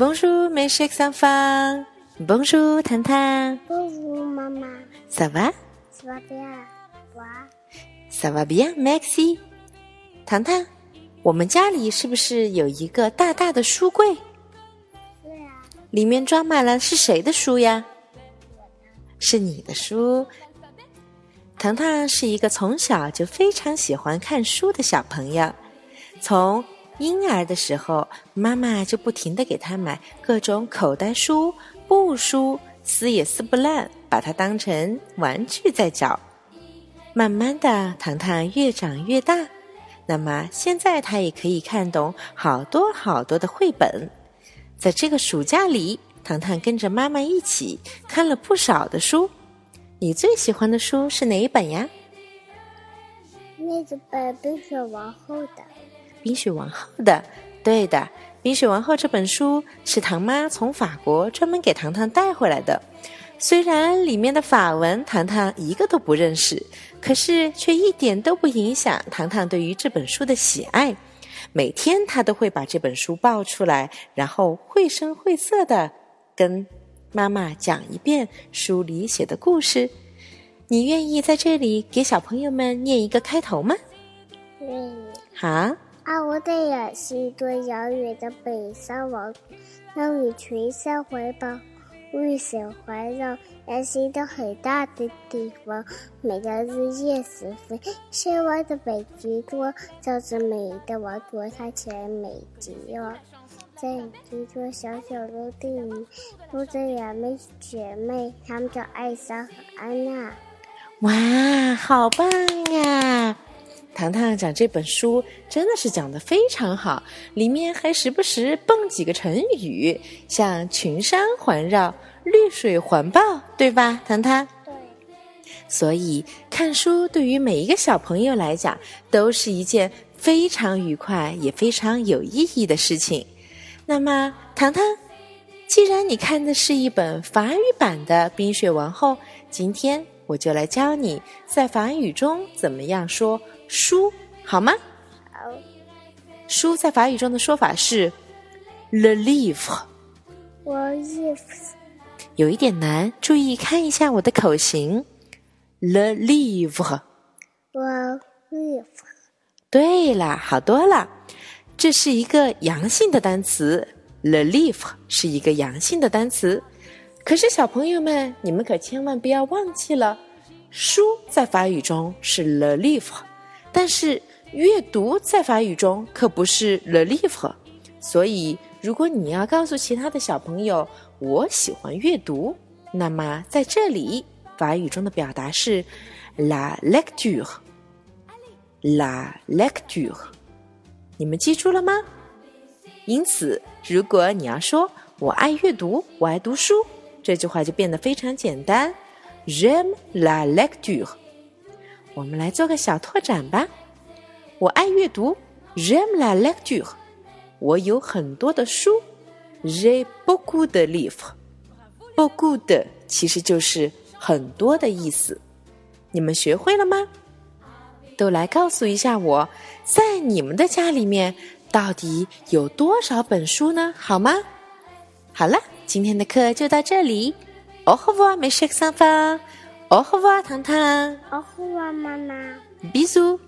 Bonjour, mes chers enfants. Bonjour, 糖糖。Bonjour, 妈妈。Ça va? Ça va bien. Ça va bien, Maxi. 糖糖，我们家里是不是有一个大大的书柜？里面装满了是谁的书呀？是你的书。糖糖是一个从小就非常喜欢看书的小朋友，从婴儿的时候，妈妈就不停的给他买各种口袋书、布书，撕也撕不烂，把它当成玩具在找。慢慢的，糖糖越长越大，那么现在他也可以看懂好多好多的绘本。在这个暑假里，糖糖跟着妈妈一起看了不少的书。你最喜欢的书是哪一本呀？那个本《冰雪王后》的。冰雪王后的，对的，《冰雪王后》这本书是糖妈从法国专门给糖糖带回来的。虽然里面的法文糖糖一个都不认识，可是却一点都不影响糖糖对于这本书的喜爱。每天他都会把这本书抱出来，然后绘声绘色的跟。妈妈讲一遍书里写的故事，你愿意在这里给小朋友们念一个开头吗？愿意。好。啊，我的眼是一座遥远的北山王国，那里群山环抱，绿水环绕，也是一个很大的地方。每到日夜时分，山外的北极光照着美丽的王国，看起来美极了。在一座小小的地里，住着两位姐妹，她们叫艾莎和安娜。哇，好棒呀！糖糖讲这本书真的是讲的非常好，里面还时不时蹦几个成语，像群山环绕、绿水环抱，对吧？糖糖。对。所以看书对于每一个小朋友来讲，都是一件非常愉快也非常有意义的事情。那么，糖糖，既然你看的是一本法语版的《冰雪王后》，今天我就来教你在法语中怎么样说“书”，好吗？好。书在法语中的说法是 “le livre”。le livre。有一点难，注意看一下我的口型，“le livre”。le livre。对了，好多了。这是一个阳性的单词，the leaf 是一个阳性的单词。可是小朋友们，你们可千万不要忘记了，书在法语中是 the leaf，但是阅读在法语中可不是 le livre，。所以，如果你要告诉其他的小朋友我喜欢阅读，那么在这里法语中的表达是 la lecture，la lecture。你们记住了吗？因此，如果你要说“我爱阅读，我爱读书”，这句话就变得非常简单。J'aime la lecture。我们来做个小拓展吧。我爱阅读，J'aime la lecture。我有很多的书，J'ai beaucoup de livres。beaucoup de 其实就是很多的意思。你们学会了吗？都来告诉一下我，在你们的家里面到底有多少本书呢？好吗？好了，今天的课就到这里。哦吼哇，美食哦好哇，糖糖。哦好哇，妈妈。比苏。